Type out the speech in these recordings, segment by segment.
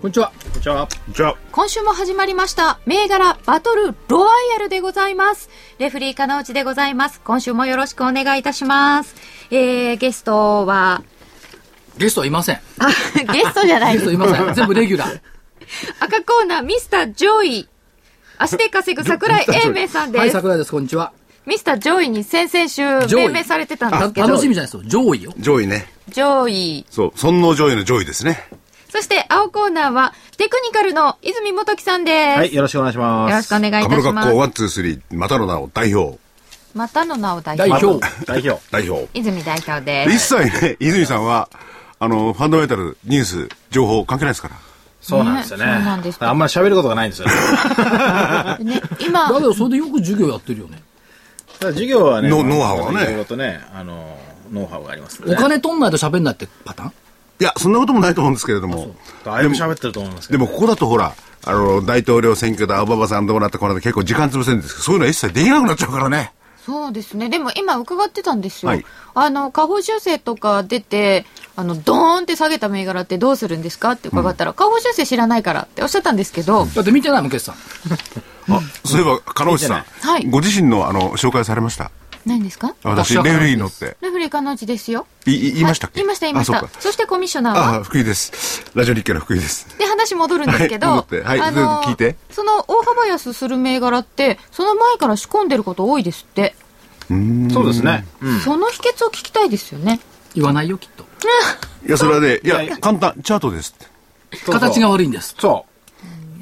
こんにちはじゃあ、じゃあ、今週も始まりました。銘柄バトルロワイヤルでございます。レフリー金内でございます。今週もよろしくお願いいたします。えー、ゲストは、ゲストはいませんあ、ゲストじゃないですゲストい。ません 全部レギュラー赤コーナー、ミスタージョイ。足で稼ぐ桜井英明さんです。はい桜井ですこんにちはミスタージョイに先々週上位命名されてたんでたすけど、楽しみじゃないですよ上位よ上位ね。ジョイ。そう、尊王上位の上位ですね。そして青コーナーはテクニカルの泉元樹さんです。はい、よろしくお願いします。よろしくお願いいたします学校。ワン、ツー、スリー、またの名を代表。またの名を代表。代表代表。代表。泉代表です。切ね、泉さんは、あの、ファンダメンタル、ニュース、情報関係ないですから。そうなんですよね。ねそうなんですあんまり喋ることがないんですよね。ね、今だ、けどそれでよく授業やってるよねただ授業はね、ノウハウはねいろいろとね、あの、ノウハウがありますね。お金取んないと喋んないってパターン？いや、そんなこともないと思うんですけれども。だいぶ喋ってると思いますけど。でも、ここだとほら、あの、大統領選挙でオバマさんどうなったこので結構時間潰せるんですけど、そういうのは一切できなくなっちゃうからね。そうですね。でも今伺ってたんですよ。はいあの、下方修正とか出て、あの、ドーンって下げた銘柄ってどうするんですか？って伺ったら、下方修正知らないからっておっしゃったんですけど、だって見てないもん決算あ、そういえば、金内さん。はいご自身の、あの、紹介されました？何ですか？私、レフリー乗って。レフリーかのうちですよ。い、い言いましたっけ？はい言いました、言いましたあそしてコミッショナーは？あ、福井です。ラジオ日経の福井です。で、話戻るんですけど、はいはいあの聞いてその大幅安する銘柄って、その前から仕込んでること多いですって。そうですね。うん。その秘訣を聞きたいですよね。言わないよきっと いや、それはね、いや簡単、チャートです形が悪いんですそ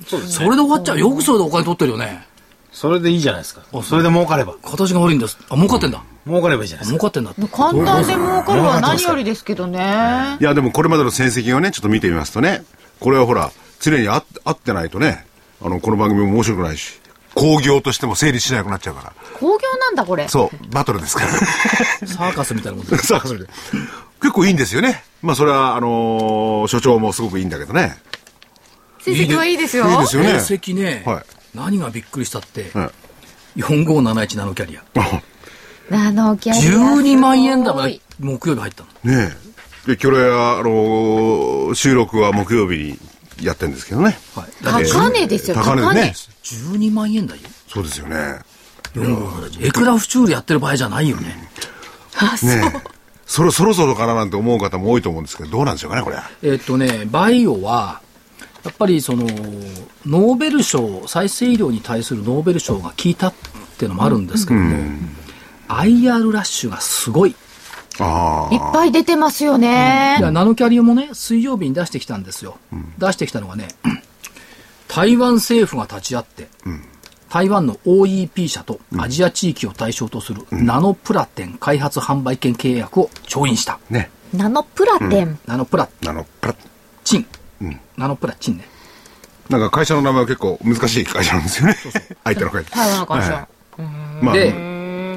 う。そうそれで終わっちゃうよくそれでお金取ってるよねそれでいいじゃないですか。それで儲かれば。形が悪いんですあ儲かってんだ儲かればいいじゃないですか。儲かってんだって簡単で儲かるは何よりですけどね。いや、でもこれまでの戦績をね、ちょっと見てみますとね、これはほら、常にあ合ってないとね、あの、この番組も面白くないし、工業としても成立しなくなっちゃうから。工業なんだ、これ。そう、バトルですから。サーカスみたいなもんださあ、それで。結構いいんですよね。まあ、それは、あのー所長もすごくいいんだけどね。成績はいいですよ。いいですよね。成績ね、はい何がびっくりしたって、はい4571ナノキャリアナノキャリア12万円台ますごいで木曜日入ったのねえ。で、今日は、あのー収録は木曜日にやってるんですけどね。はい高値ですよ、高値。高値ね。12万円台よそうですよね。4571エクラフチュールやってる場合じゃないよねねえ。そろそろそろかななんて思う方も多いと思うんですけど、どうなんでしょうかね、これ。えっとねバイオはやっぱりそのノーベル賞再生医療に対するノーベル賞が効いたっていうのもあるんですけども、IR ラッシュがすごい。あいっぱい出てますよね。い。やナノキャリアもね水曜日に出してきたんですよ、出してきたのがね 台湾政府が立ち会って、台湾の OEP 社とアジア地域を対象とするナノプラテン開発販売権契約を調印した。あ。ね。ナノプラテン。ナノプラあの、プラッチン、ナノプラチンね。なんか会社の名前は結構難しい会社なんですよね。相手の会社。台湾の会社はい。まあ、で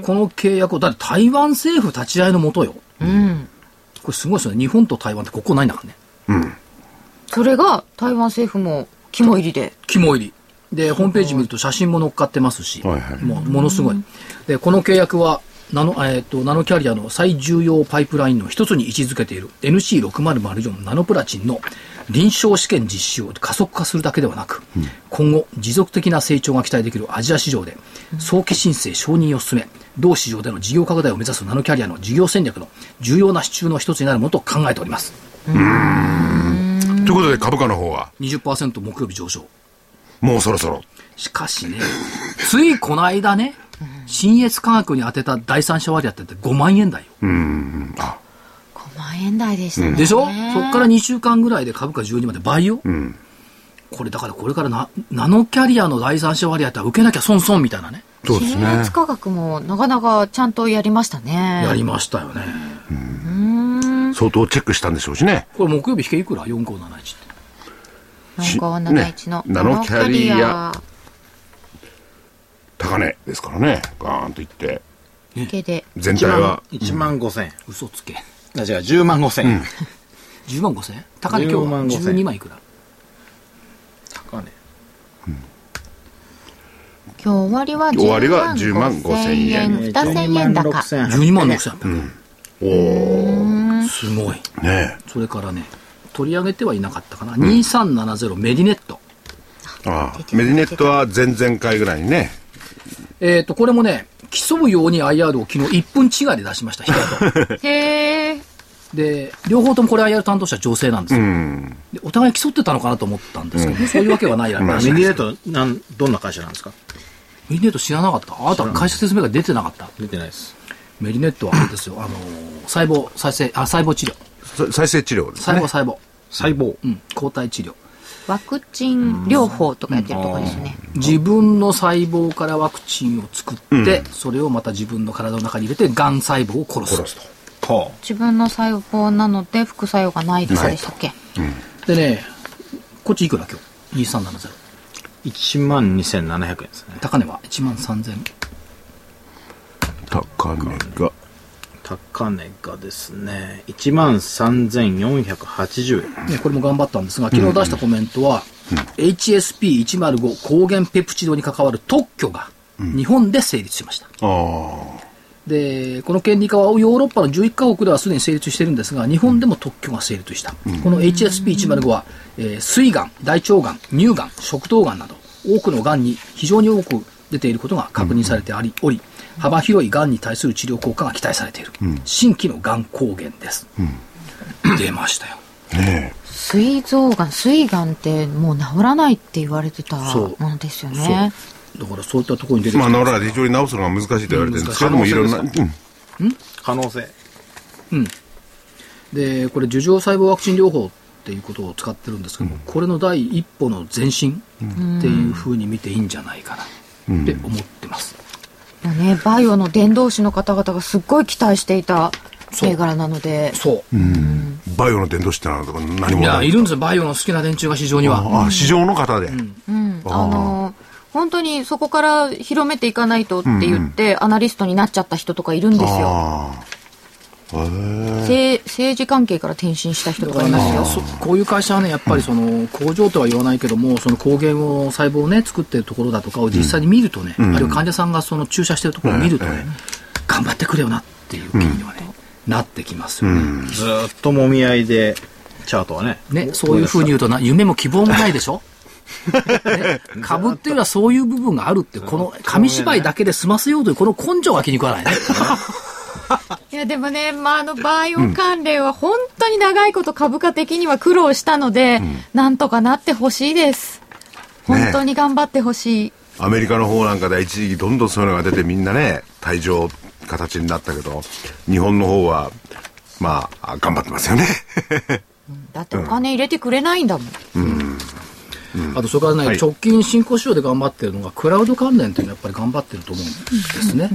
この契約をだって台湾政府立ち会いのもとよ。うん。これすごいですよね。日本と台湾ってここないんだからね。それが台湾政府も肝入りで。肝入り。でホームページ見ると写真も載っかってますし、はいはい。もうものすごい。でこの契約はナノ,、えー、とナノキャリアの最重要パイプラインの一つに位置づけている。NC6004 ナノプラチンの臨床試験実施を加速化するだけではなく、今後持続的な成長が期待できるアジア市場で早期申請承認を進め同市場での事業拡大を目指すナノキャリアの事業戦略の重要な支柱の一つになるものと考えております。ということで株価の方は、20%木曜日上昇。もうそろそろ。しかしね、ついこの間ね、新越科学に当てた第三者割当って5万円台よ。5万円台でしたね。でしょ？そっから2週間ぐらいで株価12まで倍よ。これだからこれからなナノキャリアの第三者割当は受けなきゃ損損みたいなね。そうですね新越。科学もなかなかちゃんとやりましたね。やりましたよね。相当チェックしたんでしょうしね。これ木曜日引けいくら ?4571 って。4571のねナノキャリア高値ですからねガーンといって系で全体は1万5千円。嘘つけ。あ、違う、10万5千円。10万5千円？高値今日10万は5千12万いくら？高値。今日終わりは終わりは10万5千円。えー2千円。高。12万6千円。おおすごい。ねそれからね、取り上げてはいなかったかな。2370メディネット。えああメディネットは前々回ぐらいにね。えっ、と、これもね、競うように IR を昨日1分違いで出しました、平と。へえで、両方ともこれ IR 担当者女性なんですよ。うんでお互い競ってたのかなと思ったんですけど、そういうわけはないらまあ、しいですメディネート、なん、どんな会社なんですか？メディネット知らなかった。あなた会社説明が出てなかった。出てないです。メディネットはあれですよ、あのー細胞再生、あ、細胞治療。さ再生治療ですね細胞細胞。細胞。うん、抗体治療。ワクチン療法とかやってるとこですね自分の細胞からワクチンを作って、それをまた自分の体の中に入れて、がん細胞を殺す。殺すとは自分の細胞なので副作用がないとかでしたっけ？でね、こっちいくら今日 ?2370。1万2700円ですね。高値は？1万3000。高値が高値がですね、1万3480円。ね、これも頑張ったんですが、昨日出したコメントは、HSP105 抗原ペプチドに関わる特許が日本で成立しました。あで、この権利化はヨーロッパの11カ国ではすでに成立しているんですが、日本でも特許が成立した。この HSP105 は、えー膵がん、大腸がん、乳がん、食道がんなど、多くのがんに非常に多く出ていることが確認されてあり、おり、幅広いがんに対する治療効果が期待されている。新規のがん抗原です。出ましたよ。あね膵臓がん膵がんってもう治らないって言われてたそう。ものですよそう。ね。だからそういったところに出てえまあ治らない。で非常に治すのが難しいと言われてるんです。けども、うんいろんな、可能性うん。可能性。でこれ樹状細胞ワクチン療法っていうことを使ってるんですけども、これの第一歩の前進っていうふうに見ていいんじゃないかなって思ってます、もうね、バイオの伝道師の方々がすっごい期待していた銘柄なので、そう、バイオの伝道師ってのは何もいやないいるんですよ。バイオの好きな連中が市場には、あ市場の方で、うん。あの本当にそこから広めていかないとって言って、アナリストになっちゃった人とかいるんですよ。政政治関係から転身した人とかいますよ。そこういう会社はねやっぱりその工場とは言わないけどもその抗原を細胞をね作ってるところだとかを実際に見るとね、あるいは患者さんがその注射してるところを見るとね、頑張ってくれよなっていう気にはね、なってきますよね、ずーっともみ合いで、チャートはね。ね、そういうふうに言うとな、夢も希望もないでしょ、ね、株っていうのはそういう部分があるって、この紙芝居だけで済ませようという、この根性が気に食わないね。いやでもね、まあ、あのバイオ関連は本当に長いこと株価的には苦労したので、なんとかなってほしいです。本当に頑張ってほしい。アメリカの方なんかでは一時期どんどんそういうのが出てみんなね退場形になったけど日本の方はまあ頑張ってますよねだってお金入れてくれないんだもん。あと、それからね、はい直近新興市場で頑張ってるのが、クラウド関連っていうのはやっぱり頑張ってると思うんですね。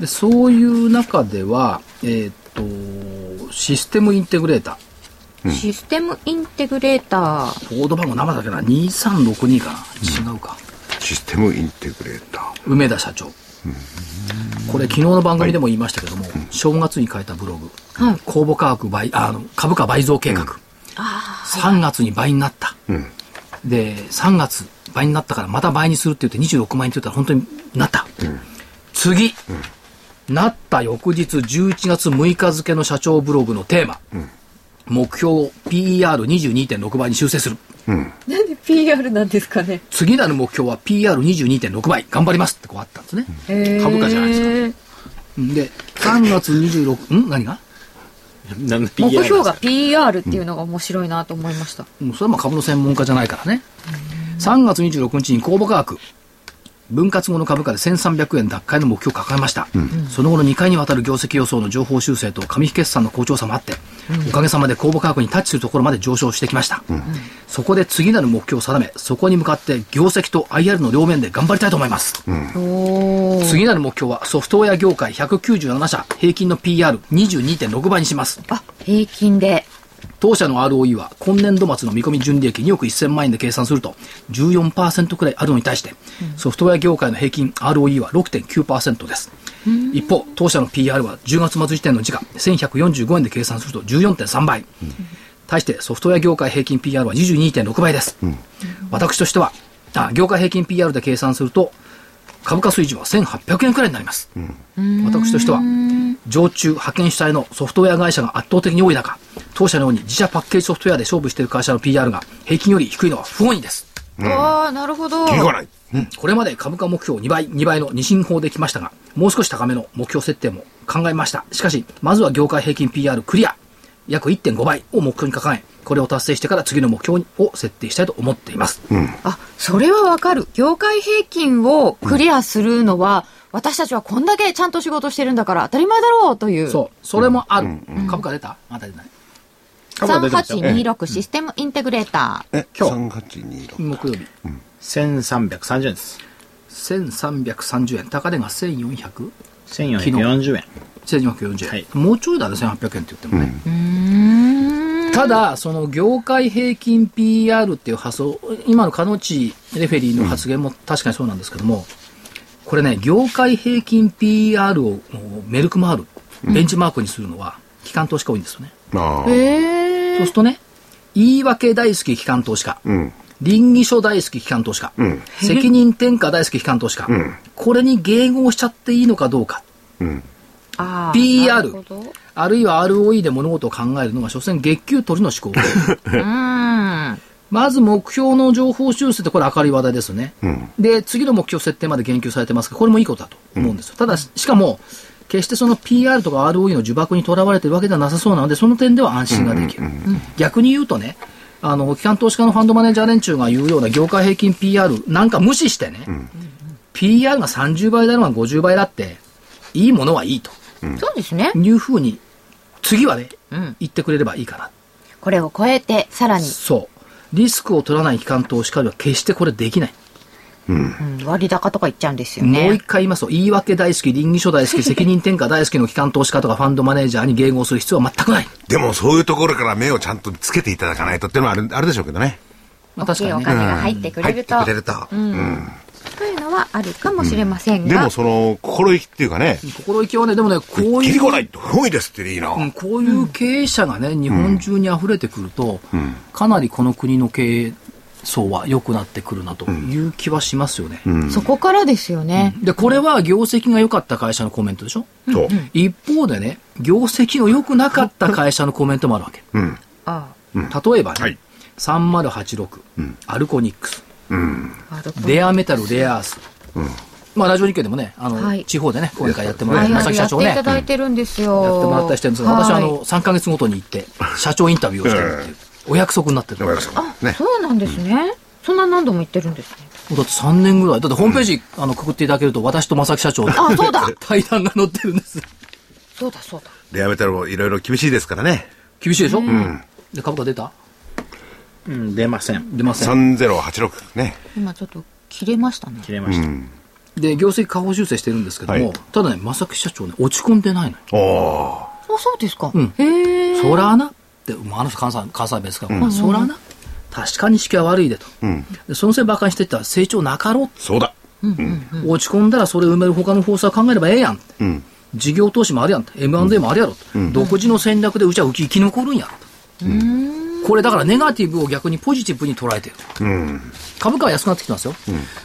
でそういう中では、えーっと、システムインテグレーター。システムインテグレーター。コード番号生だけな、2362かな。違うか。システムインテグレーター梅田社長。これ昨日の番組でも言いましたけども、正月に書いたブログ、はい公募価格倍、あの、株価倍増計画。3月に倍になった。で、3月倍になったからまた倍にするって言って26万円って言ったら本当になった。次、なった翌日11月6日付の社長ブログのテーマ。目標を PER22.6 倍に修正する。なんで PR なんですかね？次なる目標は PR22.6 倍頑張りますってこうあったんですね。株価じゃないですか。うんで、3月26、ん？何が？目標が PR っていうのが面白いなと思いました。うんそれはまあ株の専門家じゃないからね。3月26日に公募価格、分割後の株価で1300円奪回の目標を掲げました。その後の2回にわたる業績予想の情報修正と紙引決算の好調さもあって、おかげさまで公募価格にタッチするところまで上昇してきました。そこで次なる目標を定め、そこに向かって業績と IR の両面で頑張りたいと思います。次なる目標はソフトウェア業界197社平均の PR22.6 倍にします。あ、平均で。当社の ROE は今年度末の見込み純利益2億1000万円で計算すると14%くらいあるのに対して、ソフトウェア業界の平均 ROE は6.9%です。一方、当社の PR は10月末時点の時価1145円で計算すると14.3倍。対してソフトウェア業界平均 PR は22.6倍です。私としては、あ業界平均 PR で計算すると、株価水準は1800円くらいになります。私としては、常駐派遣主体のソフトウェア会社が圧倒的に多い中、当社のように自社パッケージソフトウェアで勝負している会社の PR が平均より低いのは不本意です。ああ、なるほど。切りがない。これまで株価目標2倍、2倍の二進法できましたが、もう少し高めの目標設定も考えました。しかし、まずは業界平均 PR クリア、約1.5倍を目標に掲げ、これを達成してから次の目標を設定したいと思っています。あ、それはわかる。業界平均をクリアするのは、私たちはこんだけちゃんと仕事してるんだから当たり前だろうという。そう。それもある。株価出た？まだ出ない。株価出てますよ3826システムインテグレーター。え、今日3826。木曜日。1330円です。1330円。高値が 1400? 1440円。1440円、はいもうちょいだね、1800円って言ってもね。ただ、その業界平均 PR っていう発想、今のカノチレフェリーの発言も確かにそうなんですけども、これね、業界平均 PR をメルクマール、ベンチマークにするのは、機関投資家多いんですよね。ああ。そうするとね、言い訳大好き機関投資家、うん。倫理書大好き機関投資家、ん責任転嫁大好き機関投資家、んこれに迎合しちゃっていいのかどうか。うん。PR あるいは ROE で物事を考えるのが、所詮月給取りの思考。うん。まず目標の情報修正ってこれ明るい話題ですよね。んで、次の目標設定まで言及されてますが、これもいいことだと思うんですよ。ただ、しかも、決してその PR とか ROE の呪縛にとらわれてるわけではなさそうなので、その点では安心ができる。逆に言うとね、あの、機関投資家のファンドマネージャー連中が言うような業界平均 PR なんか無視してね、PR が30倍だろうが50倍だって、いいものはいいとそうですね。いうふうに、次はね、うん言ってくれればいいかな。これを超えて、さらに、そう。リスクを取らない機関投資家では決してこれできない。うん割高とか言っちゃうんですよもうね一。回言いますと、言い訳大好き、倫理書大好き、責任転嫁大好きの機関投資家とかファンドマネージャーに迎合する必要は全くない。でもそういうところから目をちゃんとつけていただかないとっていうのはあるあるでしょうけどね。まあ確かにね。お金が入ってくれると、入ってくれると。うんというのはあるかもしれませんが、でもその心意気っていうかね、心意気はね、でもね、こういう、切り来ないと不ですっていいな。うんこういう経営者がね、日本中に溢れてくると、かなりこの国の経営層は良くなってくるなという気はしますよね。そこからですよね。で、これは業績が良かった会社のコメントでしょ？そう。一方でね、業績の良くなかった会社のコメントもあるわけ。うん。あ例えばね、はい。3086、アルコニックス、レアメタル、レアアース。まあ、ラジオ日経でもね、あの、はい地方でね、講演会やってもらって、はいはい、正木社長ね、やっていただいてるんですよ。やってもらったりしてるんですが、私はあはいの、3ヶ月ごとに行って、社長インタビューをしてるっていう、お約束になってる。でもやさんね。そうなんですね。そんな何度も言ってるんですね。だって3年ぐらい。だってホームページ、あの、くくっていただけると、私と正木社長、あ、そうだ 対談が載ってるんです。そうだそうだ。レアメタルもいろいろ厳しいですからね。厳しいでしょ？で、株価出た？うん、出ません。出ません。3086ね。今ちょっと切れましたね。切れました。で、業績下方修正してるんですけども、はいただね、正木社長ね、落ち込んでないのよ。おー。あ、そうですか。うんへえ。そらなって、まあ、あの人関西、関西弁ですから、まあそらな、確かに式は悪いでと。うん。でそのせいばかにしてったら成長なかろそうだ。う。落ち込んだらそれを埋める他の方策を考えればええやん。うん。事業投資もあるやんと。M&A もあるやろと。独自の戦略でうちは浮き生き残るんやろと。これだからネガティブを逆にポジティブに捉えてる。うん。株価は安くなってきてますよ。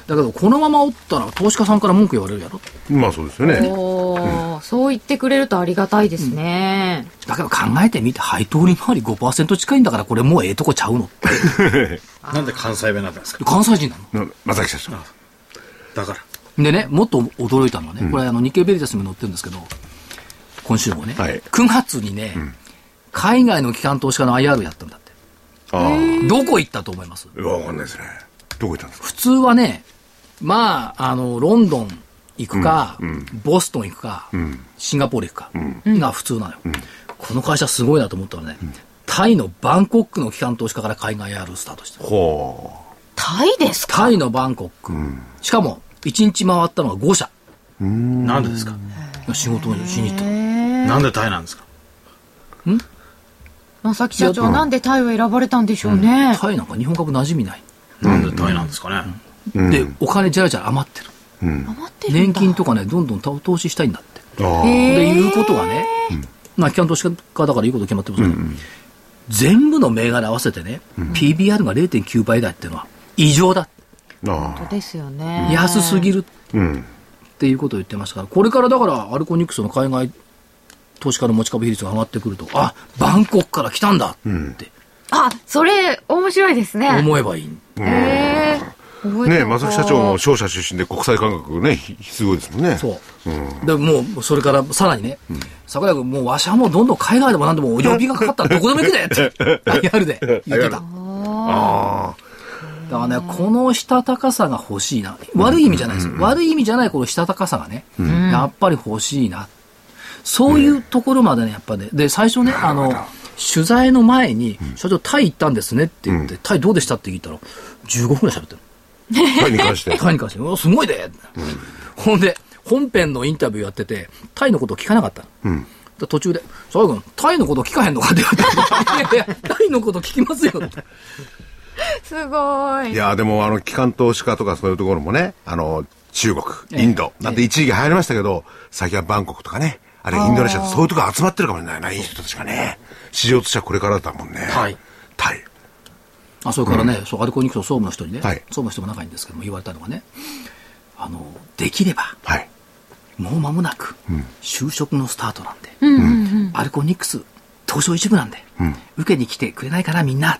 だけど、このままおったら投資家さんから文句言われるやろ。まあそうですよね。おーそう言ってくれるとありがたいですね。だけど考えてみて、配当利回り5%近いんだから、これもうええとこちゃうのって。なんで関西弁なんですか？関西人なの。な正木社長。だから。でね、もっと驚いたのはね、これあの日経ベリタスにも載ってるんですけど、今週もね、はい9月にね、海外の機関投資家の IR やったんだ。どこ行ったと思います？わかんないですね。どこ行ったんですか？普通はね、まあ、あの、ロンドン行くか、ボストン行くか、シンガポール行くか、が普通なのよ、この会社すごいなと思ったらね、タイのバンコックの機関投資家から海外 IR スタートした。ほタイですか？タイのバンコック。しかも、1日回ったのが5社。なんでですか？仕事をしに行ったの。なんでタイなんですか？正木社長、なんでタイを選ばれたんでしょうね。タイなんか日本株馴染みない。なんでタイなんですかね。で、お金じゃらじゃら余ってる。余ってるんだ年金とかね、どんどん投資したいんだって。ああ。で、いうことがね、まあ、機関投資家だから言うこと決まってますけど、全部の銘柄合わせてね、PBR が0.9倍台っていうのは異常だ。ああ。ですよね。安すぎるうん。っていうことを言ってましたから、これからだからアルコニクスの海外投資家の持ち株比率が上がってくると、あ、バンコクから来たんだってあ、それ、面白いですね。思えばいい。へえてね正木社長も商社出身で国際感覚ね、ひすごいですもんね。そう。でもう、それからさらにね、桜井君、もうわしはもうどんどん海外でも何でも呼びがかかったらどこでも行くでって、IR で言ってた。あだからね、このしたたかさが欲しいな。悪い意味じゃないですよ。悪い意味じゃないこのしたたかさがね、やっぱり欲しいな。そういうところまでね、やっぱね。で、最初ね、あの、取材の前に、社長、タイ行ったんですねって言って、タイどうでした？って聞いたら、15分くらい喋ってる。あ。タイに関して。タイに関して、うわすごいで、ほんで、本編のインタビューやってて、タイのこと聞かなかったの。で途中で、佐賀君、タイのこと聞かへんのか？って言われて、い やいや、タイのこと聞きますよって。すごい。いや、でも、あの、機関投資家とかそういうところもね、あの、中国、インド、なんて一時期流行りましたけど、最近はバンコクとかね、あれインドネシアとそういうとこ集まってるかもしれないな、いい人たちがね。市場としてはこれからだもんね。タイ。タイ。あそれからね、そうアルコニクスの総務の人にね、はい総務の人も仲いいんですけども、言われたのがね、あの、できれば、はい。もう間もなく、就職のスタートなんで、アルコニクス、東証一部なんで、受けに来てくれないかな、みんな。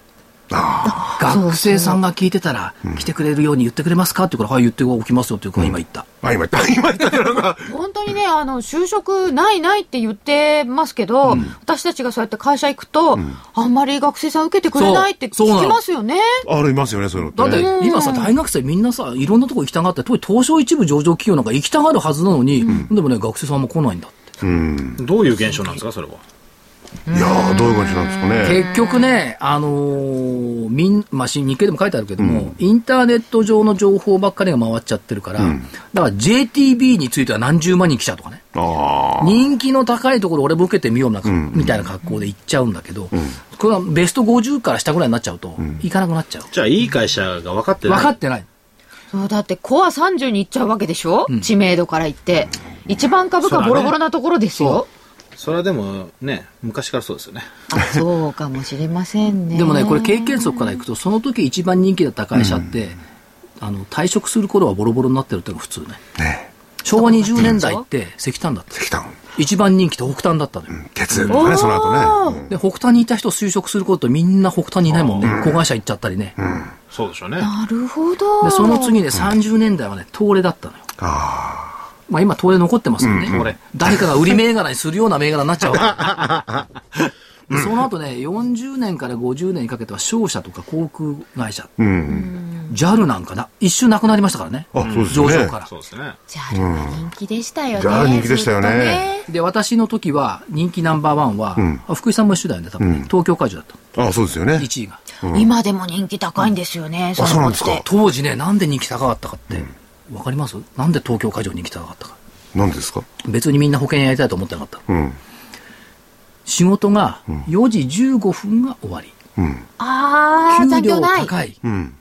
あ学生さんが聞いてたら、来てくれるように言ってくれますか？って言うから、はい、言っておきますよっていうから、今言った。あ。あ、今言った、今言ったけどなんか、本当にね、あの、就職ないないって言ってますけど、私たちがそうやって会社行くと、あんまり学生さん受けてくれないって聞きますよね。ありますよね、そういうのだってってね。今さ、大学生みんなさ、いろんなとこ行きたがって、特に東証一部上場企業なんか行きたがるはずなのに、でもね、学生さんも来ないんだって。うん。どういう現象なんですか、それは？いやー、どういう感じなんですかね。結局ね、あのーみん、まあ、し日経でも書いてあるけども、インターネット上の情報ばっかりが回っちゃってるから、だから JTB については何十万人来ちゃうとかね。ああ。人気の高いところ俺も受けてみような、みたいな格好で行っちゃうんだけど、これはベスト50から下ぐらいになっちゃうと、行かなくなっちゃう。じゃあ、いい会社が分かってない？分かってない。そう、だってコア30に行っちゃうわけでしょ、知名度から言って。一番株価ボロボロなところですよ。それはでもね、昔からそうですよね。あそうかもしれませんね。でもね、これ経験則からいくと、その時一番人気だった会社って、あの、退職する頃はボロボロになってるっていうのが普通ね。ね昭和20年代って石炭だった。石炭、一番人気って北炭だったのよ。鉄とかね、その後ね。で、北炭にいた人就職することみんな北炭にいないもんね。子会社行っちゃったりね。そうでしょうね。なるほど。で、その次ね、30年代はね、東レだったのよ。あまあ今、東レ残ってますよね。東レ誰かが売り銘柄にするような銘柄になっちゃうわけでその後ね、40年から50年にかけては商社とか航空会社、あ。うん。JAL なんかな、一瞬なくなりましたからね。あそうですよね上場から。そうですね。じゃあ、人気でしたよね。じゃあ人気でしたよねずっとで、私の時は人気ナンバーワンは、あ福井さんも一緒だよね、多分ね、東京会場だった。あそうですよね。1位が。今でも人気高いんですよね。あそうなんですか当時ね、なんで人気高かったかって、わかります？なんで東京会場人気高かったか。何ですか？別にみんな保険やりたいと思ってなかった。うん。仕事が4時15分が終わり。うん。あー、残給料。高い。うん。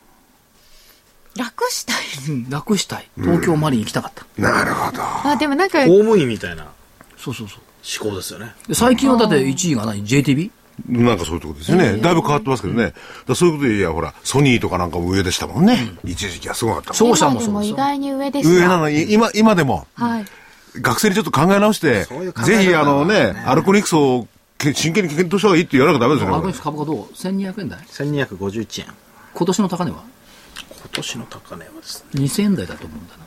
楽したい。うん楽したい。東京マリン行きたかった。なるほど。あ、でもなんか、公務員みたいなそうそうそう。思考ですよね。で最近はだって1位が何 ?JTB? なんかそういうとこですよね。だいぶ変わってますけどね。だそういうことでいや、ほら、ソニーとかなんかも上でしたもんね。一時期はすごかったもん。商社も今で。も意外に上です上ながのに、今、今でも、はい。学生にちょっと考え直してそういう考、えぜひ方あのね、アルコニクスをけ真剣に検討した方がいいって言わなきゃダメですよねアルコニクス。株価どう ?1200 円台？1251円。今年の高値は？今年の高値はですね。2000円台だと思うんだな。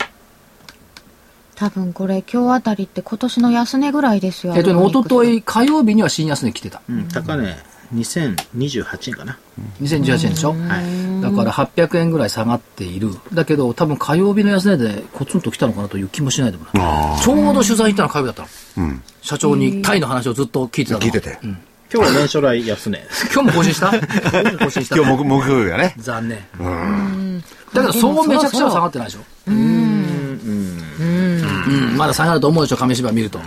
多分これ今日あたりって今年の安値ぐらいですよ。えっとね、一昨日火曜日には新安値来てた。うん、高値2028円かな。2018円でしょ？はい。だから800円ぐらい下がっている。だけど、多分火曜日の安値でコツンと来たのかなという気もしないでもない。ちょうど取材行ったのは火曜日だったの。社長にタイの話をずっと聞いてたの。聞いてて。今日は年初来安値。今日も更新した？今日も更新した。今日木木曜日はね。残念。だけど、そうめちゃくちゃは下がってないでしょ？うん。まだ下がると思うでしょ、紙芝居見ると。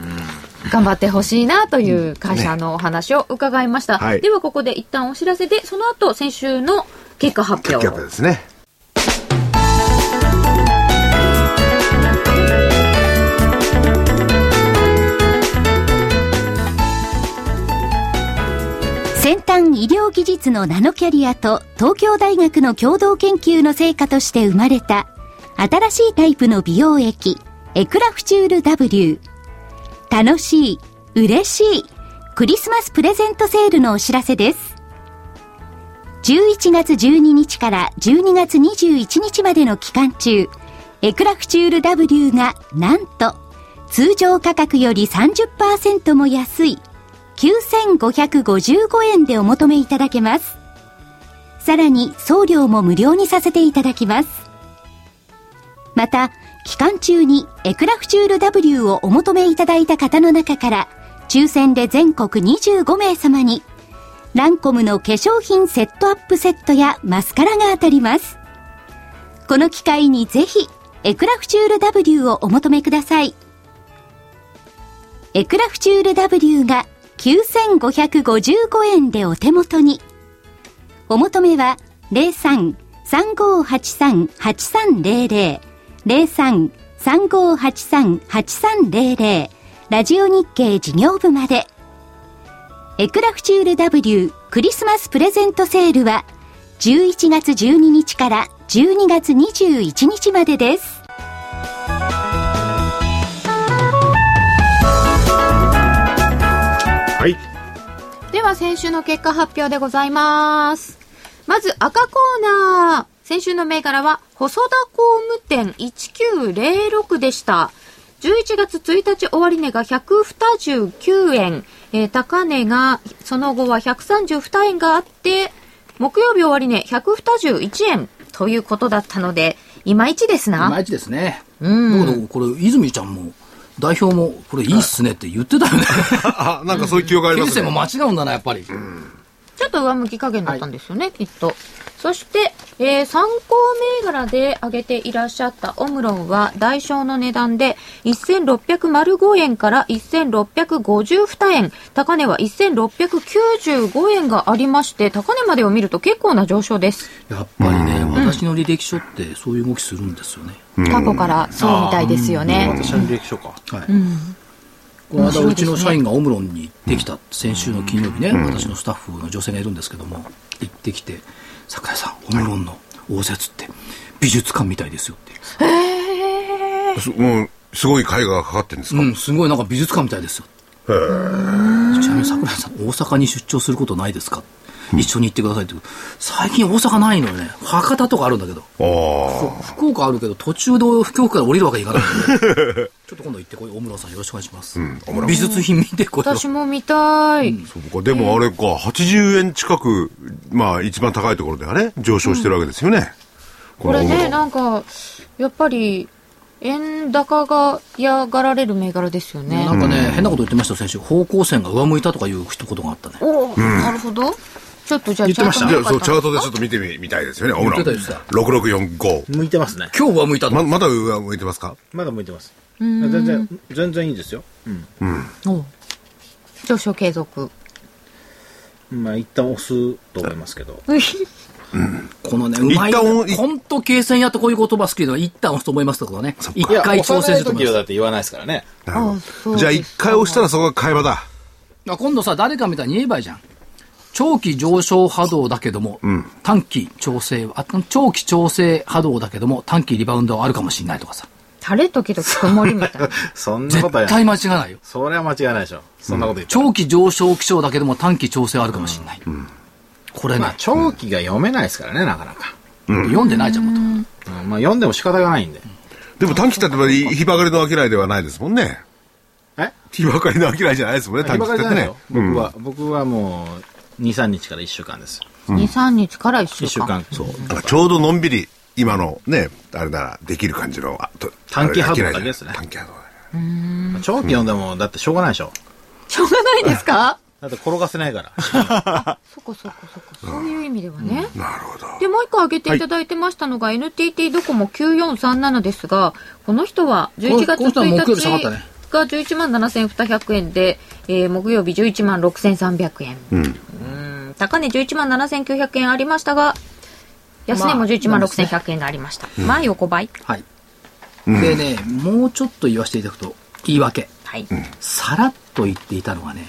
頑張ってほしいなという会社のお話を伺いました。はいではここで一旦お知らせで、その後先週の結果発表。プですね。先端医療技術のナノキャリアと東京大学の共同研究の成果として生まれた新しいタイプの美容液エクラフチュール W 楽しい嬉しいクリスマスプレゼントセールのお知らせです11月12日から12月21日までの期間中エクラフチュール W がなんと通常価格より30%も安い9555円でお求めいただけます。さらに送料も無料にさせていただきます。また、期間中にエクラフチュール W をお求めいただいた方の中から、抽選で全国25名様に、ランコムの化粧品セットアップセットやマスカラが当たります。この機会にぜひ、エクラフチュール W をお求めください。エクラフチュール W が9555円でお手元に。お求めは03-3583-8300 03-3583-8300ラジオ日経事業部まで。エクラフチュール W クリスマスプレゼントセールは11月12日から12月21日までです。はい。では先週の結果発表でございます。まず赤コーナー。先週の銘柄は、細田工務店1906でした。11月1日終値が129円、えー高値が、その後は132円があって、木曜日終値121円ということだったので、いまいちですな。いまいちですね。うんだけど、これ、泉ちゃんも、代表も、これいいっすねって言ってたよね。あ、なんかそういう記憶ありますね。も間違うんだな、やっぱり。ちょっと上向き加減だったんですよね、きっと。そして、えー参考銘柄で挙げていらっしゃったオムロンは、代償の値段で1605円から1652円、高値は1695円がありまして、高値までを見ると結構な上昇です。やっぱりね、私の履歴書ってそういう動きするんですよね。過去からそうみたいですよね。私の履歴書か。はい。この間、うちの社員がオムロンに行ってきた、先週の金曜日ね、私のスタッフの女性がいるんですけども、行ってきて、桜井さん、オムロンの応接って美術館みたいですよって。すもう、すごい絵画がかかってるんですか、うん、すごいなんか美術館みたいですよ。ちなみに桜井さん、大阪に出張することないですか？一緒に行ってくださいって。最近大阪ないのよね。博多とかあるんだけど。ああ。福岡あるけど、途中で福岡から降りるわけにいかないんで。ちょっと今度行ってこい。大室さんよろしくお願いします。美術品見てこいよ。私も見たい。そうか。でもあれか、80円近く、まあ一番高いところではね、上昇してるわけですよね。これね、なんか、やっぱり、円高が嫌がられる銘柄ですよね。なんかね、変なこと言ってましたよ、先週。方向線が上向いたとかいう一言があったね。おお、なるほど。ちょっとじゃあ、言ってましたじゃあ、そう、チャートでちょとっと見てみ、みたいですよね、オムロン。言ってた言って6645。向いてますね。今日上向いたま、の。まだ上向いてますか？まだ向いてます。全然、全然いいですよ。うん。お上昇継続。まあ、一旦押すと思いますけど。このね、うまい。一旦おい本当、計算やってこういう言葉好きで、一旦押すと思いますとかね。一回調整すると思います押さない時はだ。って言わないですからね。じゃあ一回押したらそこが会話だ。あ今度さ、誰かみたいに言えばいいじゃん。長期上昇波動だけども、短期調整、あ長期調整波動だけども、短期リバウンドはあるかもしれないとかさ。晴れ時々曇りみたいな。そんなことは絶対間違いないよ。それは間違いないでしょ。そんなこと言ってたら長期上昇気象だけども短期調整はあるかもしれない。これね、まあ、長期が読めないですからね、なかなか。読んでないじゃん、もっと。うんまあ、読んでも仕方がないんで。でも短期って日ばかりの商いではないですもんね。え？日ばかりの商いじゃないですもんね、短日ば期ってねかりじゃないよ。。僕は、僕はもう、2、3日から1週間です。2、3日から1 1週間。週間。そう。ちょうどのんびり、今のね、あれならできる感じの、あと短期波動だけですね短期波動だね。長期読んでも、だってしょうがないでしょ。しょうがないですか？だって転がせないから。そこそこそこ。そういう意味ではね。なるほど。で、もう一個挙げていただいてましたのが、NTT ドコモ9437ですが、この人は11月この人は木曜日下が1ったね日が11万7200円で、えー木曜日11万6300円。うん。うん高値11万7900円ありましたが、安値も11万6100円でありました。まあ横ばい。はい。でね、もうちょっと言わせていただくと、言い訳。はい。さらっと言っていたのはね、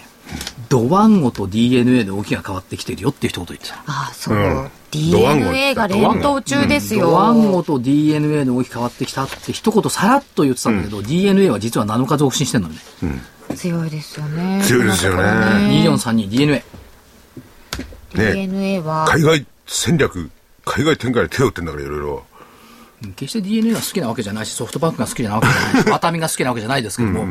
ドワンゴと DNA の動きが変わってきてるよっていう一言言ってた。ああ、そう。うんドワンゴ DNA が連動中ですよ。ドワンゴと DNA の動き変わってきたって一言さらっと言ってたんだけど、DNA は実は7日増進してんのね。強いですよね。強いですよねこのところね 2432DNA。DNA は、海外戦略、海外展開で手を打ってんだから、いろいろ。決して DNA が好きなわけじゃないし、ソフトバンクが好きなわけじゃないし、ワタミが好きなわけじゃないですけども、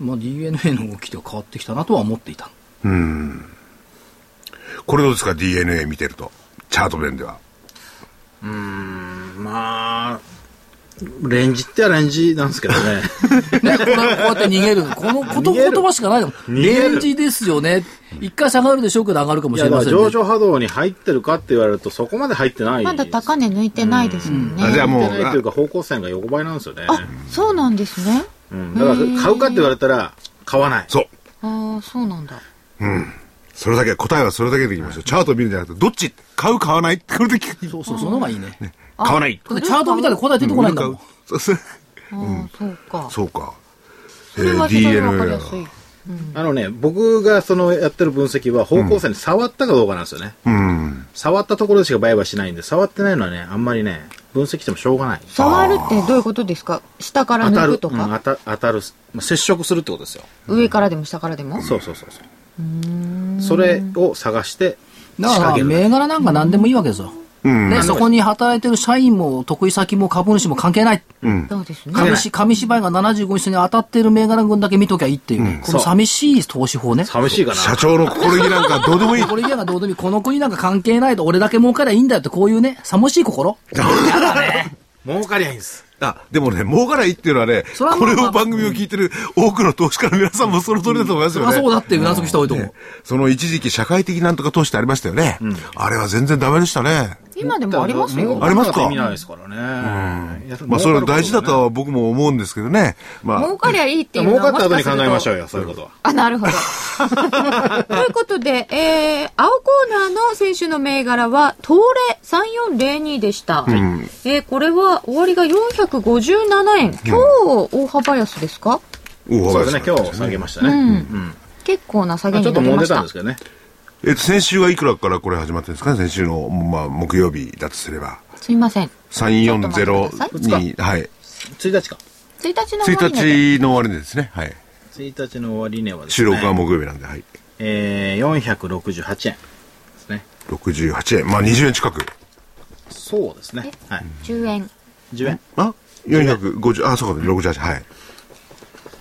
まあ DNA の動きで変わってきたなとは思っていた。これどうですか、DNA 見てると。チャート面では。まあ、レンジってはレンジなんですけどね。ね、これこうやって逃げる。このこと言葉しかないの。レンジですよね。一回下がるでしょうけど上がるかもしれませんね。上昇波動に入ってるかって言われると、そこまで入ってない。まだ高値抜いてないですもんね。あじゃあもう入ってないというか方向線が横ばいなんですよね。あ、そうなんですね。うん。だから、買うかって言われたら、買わない。そう。ああ、そうなんだ。それだけ、答えはそれだけでいきましょう。チャート見るんじゃなくて、どっち買う買わない？これで聞く。そうそう、その方がいいね。買わない。チャート見たら答え出てこないんだもん。そうそうか。そうか。それは非常にわかりやすい。あのね、僕がそのやってる分析は方向線に触ったかどうかなんですよね。うん。触ったところでしか売買しないんで、触ってないのはね、あんまりね、分析してもしょうがない。触るってどういうことですか？下から当たる抜くとか、うん当た当たる、まあ、接触するってことですよ。上からでも下からでも？そうそうそうそう。それを探してだから、仕掛ける。銘柄なんか何でもいいわけですよ。うん。ね、そこに働いてる社員も得意先も株主も関係ない。そうですね。紙し紙芝居が75日に当たってる銘柄群だけ見ときゃいいっていうね、この寂しい投資法ね。寂しいかな。社長の心意気なんかどうでもいい。これ嫌がどうでもいい。この国なんか関係ないと俺だけ儲かりゃいいんだよってこういうね、寂しい心。儲かりゃいいんです。あ、でもね、儲からいいっていうのはね、まあこれを番組を聞いてる多くの投資家の皆さんもその通りだと思いますそよね。りゃそうだってうなずく人多いと思う。その一時期社会的なんとか投資ってありましたよね。あれは全然ダメでしたね。今でもありますよ。ありますか？意味ないですからね。まあそれは大事だとは僕も思うんですけどね。まあ、儲かりゃいいっていうのは儲かった後に考えましょうよ。よ、そういうことは。あ、なるほど。ということで、えー、青コーナーの選手の銘柄は、東レ3402でした。えー、これは終わりが457円。今日、大幅安ですか、大幅そうですね、今日下げましたね。うん結構な下げまあちょっと揉んでたんですけどね。えっと、先週はいくらからこれ始まってるんですかね？先週の、まあ、木曜日だとすれば。すいません。ちょっと待ってください3402、はい。1日か。1日の終わり値で1日の終値ですね。はい。1日の終値はです収ね。録は木曜日なんで、はい。えー、468円ですね。68円。まあ、20円近く。そうですね。はい。10円。10円？あ ?450、あ、そうか、68、はい。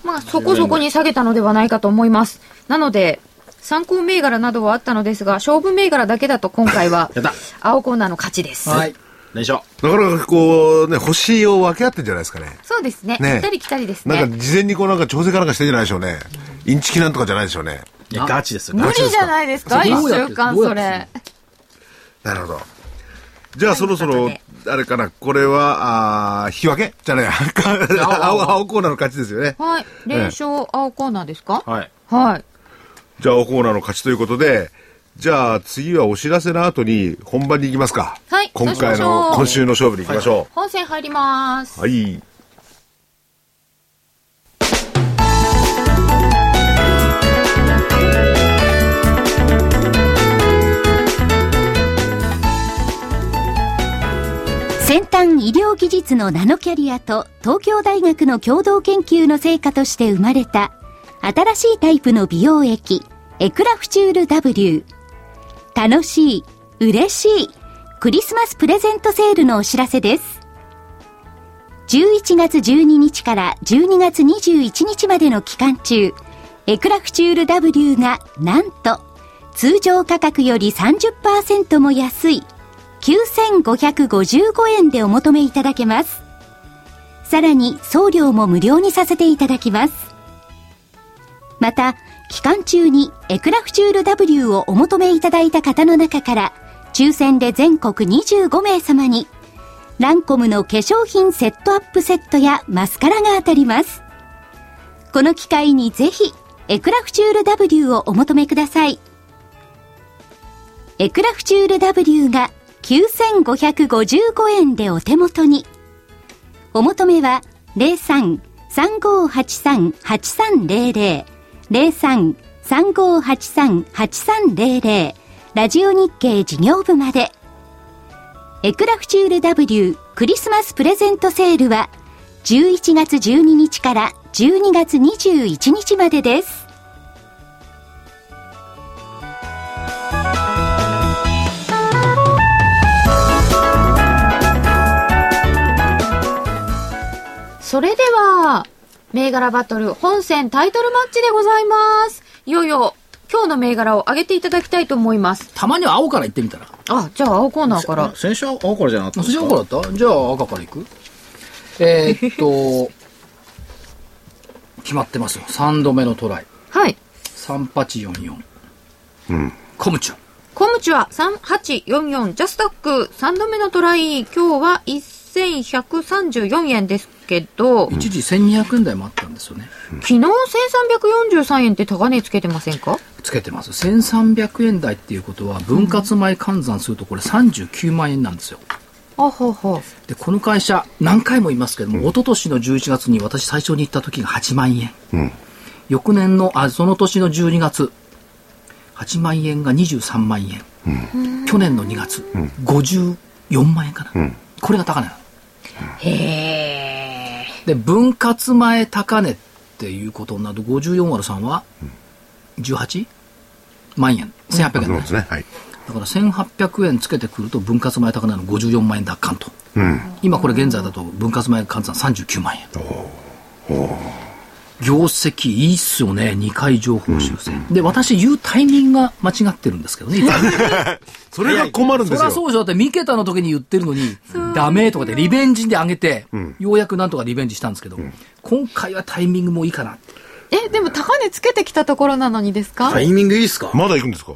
まあ、そこそこに下げたのではないかと思います。なので、参考銘柄などはあったのですが、勝負銘柄だけだと今回は青コーナーの勝ちです。はい。連勝。なかなかこう、ね、星を分け合ってんじゃないですかね。そうですね。ね行ったり来たりですね。なんか事前にこうなんか調整かなんかしてんじゃないでしょうね。インチキなんとかじゃないでしょうね。いや、ガチですよ。無ガチ理じゃないですか一どうやって週間それ。なるほど。じゃあそろそろ、あれかな、これは、あー引き分け？じゃない、青、青コーナーの勝ちですよね。はい。連勝青コーナーですか？はい。はい。じゃあ青コーナーの勝ちということで、じゃあ次はお知らせの後に本番に行きますか。はい今回の、う今週の勝負に行きましょ本戦入ります。う。はい。先端医療技術のナノキャリアと東京大学の共同研究の成果として生まれた新しいタイプの美容液エクラフチュール W 楽しい嬉しいクリスマスプレゼントセールのお知らせです11月12日から12月21日までの期間中エクラフチュール W がなんと通常価格より30%も安い9555円でお求めいただけます。さらに送料も無料にさせていただきます。また、期間中にエクラフチュール W をお求めいただいた方の中から、抽選で全国25名様に、ランコムの化粧品セットアップセットやマスカラが当たります。この機会にぜひ、エクラフチュール W をお求めください。エクラフチュール W が9555円でお手元に。お求めは03-3583-8300 03-3583-8300ラジオ日経事業部まで。エクラフチュール W クリスマスプレゼントセールは11月12日から12月21日までです。それでは、銘柄バトル本戦タイトルマッチでございます。いよいよ、今日の銘柄を上げていただきたいと思います。たまには青から行ってみたら。あ、じゃあ青コーナーから。先週は青からじゃなかったんそですか？っち青からだった？じゃあ赤から行く？えー、っと、決まってますよ。3度目のトライ。はい。3844。うん。コムチュ。コムチュア3844ジャスダック3度目のトライ。今日は1134円ですけど、一時1200円台もあったんですよね。昨日1343円って高値つけてませんか？つけてます。1300円台っていうことは、分割前換算するとこれ39万円なんですよ。あほほ。で、この会社、何回も言いますけども、一昨年の11月に私最初に行った時が8万円。翌年の、あ、その年の12月、8万円が23万円。去年の2月、54万円かな。これが高値なの。へー。で、分割前高値っていうことになると、54割る3は、18万円。1800円ですね。はい。だから1800円つけてくると分割前高値の54万円奪還と。今これ現在だと分割前換算39万円。業績いいっすよね、2回情報修正。で、私言うタイミングが間違ってるんですけどね。それが困るんそですよ。りゃそうでしょ。だって三桁の時に言ってるのに、ダメとかでリベンジで上げて、ようやくなんとかリベンジしたんですけど、今回はタイミングもいいかなって。え、でも高値つけてきたところなのにですか、タイミングいいっすか？まだ行くんですか？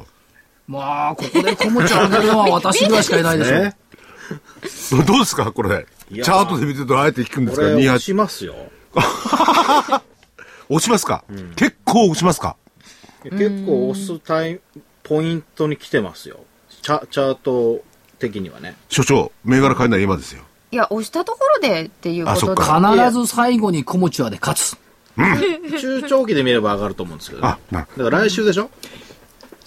まあ、ここで小持ち上げるのは私ぐらいしかいないでしょ。ねどどうですかこれ。チャートで見てるとあえて引くんですか？これ押 ?28。しますよ。押しますか？結構押しますか？結構押すタイポイントに来てますよ。チャチャート的にはね。所長、銘柄変えない今ですよ。いや、押したところでっていうことで。必ず最後に小持ちはで勝つ。中長期で見れば上がると思うんですけど、ね。あなるだから来週でしょ？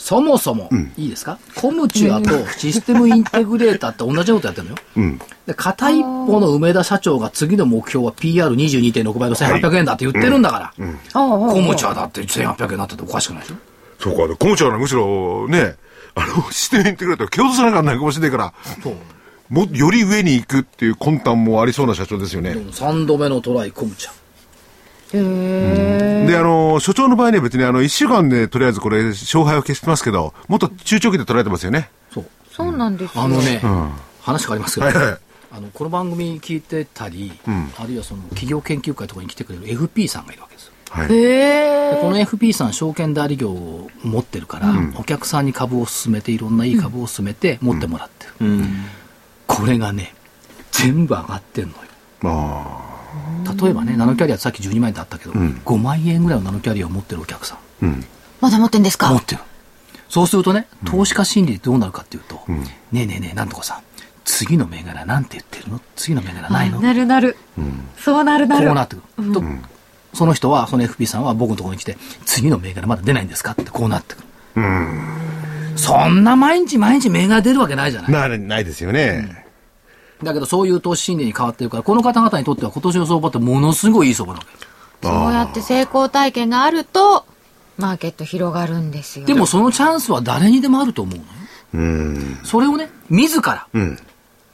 そもそも、いいですか？コムチュアとシステムインテグレーターって同じことやってるのよ。うん。で、片一方の梅田社長が次の目標は PR22.6 倍の1800円だって言ってるんだから。ああコムチュアだって1800円になってておかしくないでしょ？そうか。コムチャーはむしろね、あの、視点に行ってくれたら蹴落とさなきゃならないかもしれないから、そう。も、より上に行くっていう魂胆もありそうな社長ですよね。3度目のトライコムチュア。へで、あの、所長の場合には別にあの、1週間でとりあえずこれ、勝敗を消してますけど、もっと中長期で捉えてますよね。そう。そうなんですよ。あのね、話変わりますけど、はいはいあの、この番組聞いてたり、あるいはその企業研究会とかに来てくれる FP さんがいるわけですよ。はい。へでこの FP さん証券代理業を持ってるから、お客さんに株を勧めていろんないい株を勧めて持ってもらってる、うん。これがね全部上がってんのよあ例えばねナノキャリアさっき12万円だったけど、5万円ぐらいのナノキャリアを持ってるお客さん。ーうん。まだ持ってんですか？持ってる。そうするとね投資家心理でどうなるかっていうと、ねえねえねえなんとかさん次の銘柄なんて言ってるの？次の銘柄ないの？なるなる。そうなるなる。こうなってくる、とその人はその FP さんは僕のところに来て次の銘柄まだ出ないんですか？ってこうなってくる。そんな毎日毎日銘柄出るわけないじゃない。な、ないですよね。だけどそういう投資心理に変わってるからこの方々にとっては今年の相場ってものすごいいい相場なわけそうやって成功体験があると、マーケット広がるんですよ。でもそのチャンスは誰にでもあると思うのようん。それをね自らうん。